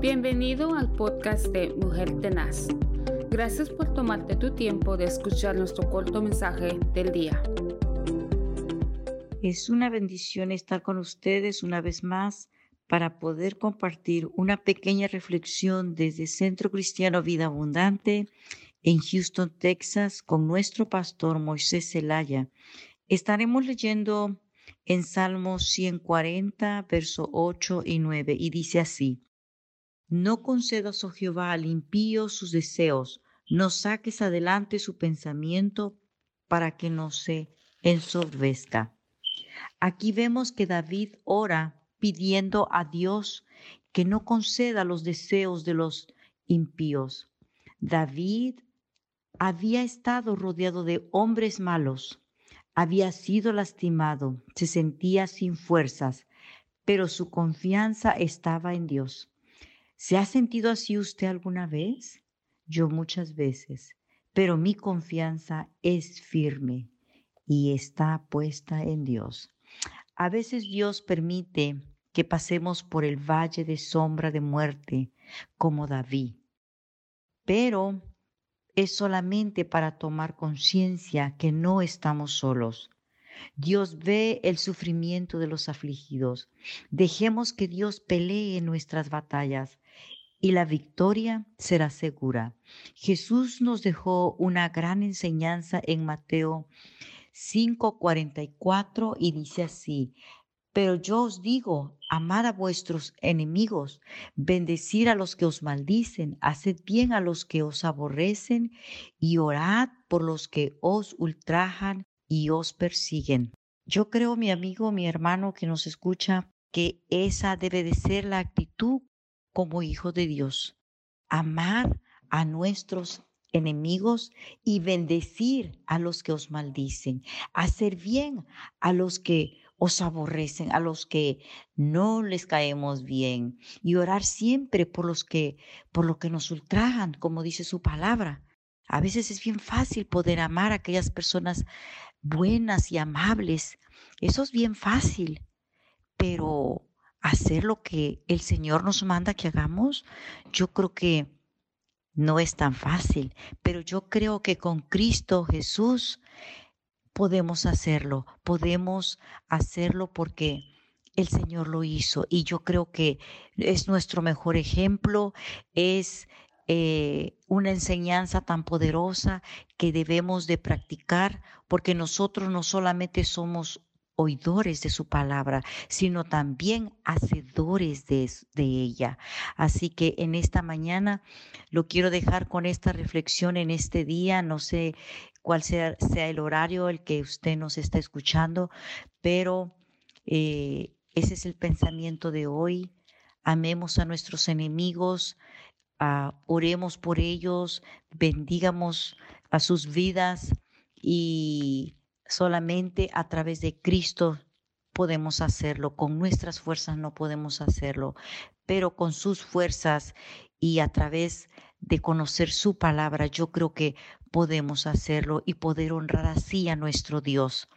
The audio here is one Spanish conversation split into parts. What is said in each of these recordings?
Bienvenido al podcast de Mujer Tenaz. Gracias por tomarte tu tiempo de escuchar nuestro corto mensaje del día. Es una bendición estar con ustedes una vez más para poder compartir una pequeña reflexión desde Centro Cristiano Vida Abundante en Houston, Texas, con nuestro pastor Moisés Zelaya. Estaremos leyendo en Salmos 140, verso 8 y 9, y dice así, No concedas, oh Jehová, al impío sus deseos, no saques adelante su pensamiento para que no se ensorbezca. Aquí vemos que David ora pidiendo a Dios que no conceda los deseos de los impíos. David había estado rodeado de hombres malos, había sido lastimado, se sentía sin fuerzas, pero su confianza estaba en Dios. ¿Se ha sentido así usted alguna vez? Yo muchas veces, pero mi confianza es firme y está puesta en Dios. A veces Dios permite que pasemos por el valle de sombra de muerte, como David, pero es solamente para tomar conciencia que no estamos solos. Dios ve el sufrimiento de los afligidos. Dejemos que Dios pelee nuestras batallas y la victoria será segura. Jesús nos dejó una gran enseñanza en Mateo 5:44 y dice así, pero yo os digo, amad a vuestros enemigos, bendecir a los que os maldicen, haced bien a los que os aborrecen y orad por los que os ultrajan y os persiguen. Yo creo, mi amigo, mi hermano que nos escucha, que esa debe de ser la actitud como hijo de Dios. Amar a nuestros enemigos y bendecir a los que os maldicen, hacer bien a los que os aborrecen, a los que no les caemos bien y orar siempre por los que por lo que nos ultrajan, como dice su palabra. A veces es bien fácil poder amar a aquellas personas buenas y amables. Eso es bien fácil, pero hacer lo que el Señor nos manda que hagamos, yo creo que no es tan fácil, pero yo creo que con Cristo Jesús podemos hacerlo, podemos hacerlo porque el Señor lo hizo y yo creo que es nuestro mejor ejemplo, es eh, una enseñanza tan poderosa que debemos de practicar porque nosotros no solamente somos oidores de su palabra, sino también hacedores de, de, ella. Así que en esta mañana lo quiero dejar con esta reflexión en este día. No sé cuál sea, sea el horario el que usted nos está escuchando, pero eh, ese es el pensamiento de hoy. Amemos a nuestros enemigos, uh, oremos por ellos, bendigamos a sus vidas y solamente a través de Cristo podemos hacerlo. Con nuestras fuerzas no podemos hacerlo, pero con sus fuerzas y a través de conocer su palabra, yo creo que podemos hacerlo y poder honrar así a nuestro Dios.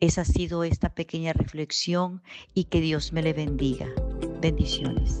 Esa ha sido esta pequeña reflexión y que Dios me le bendiga. Bendiciones.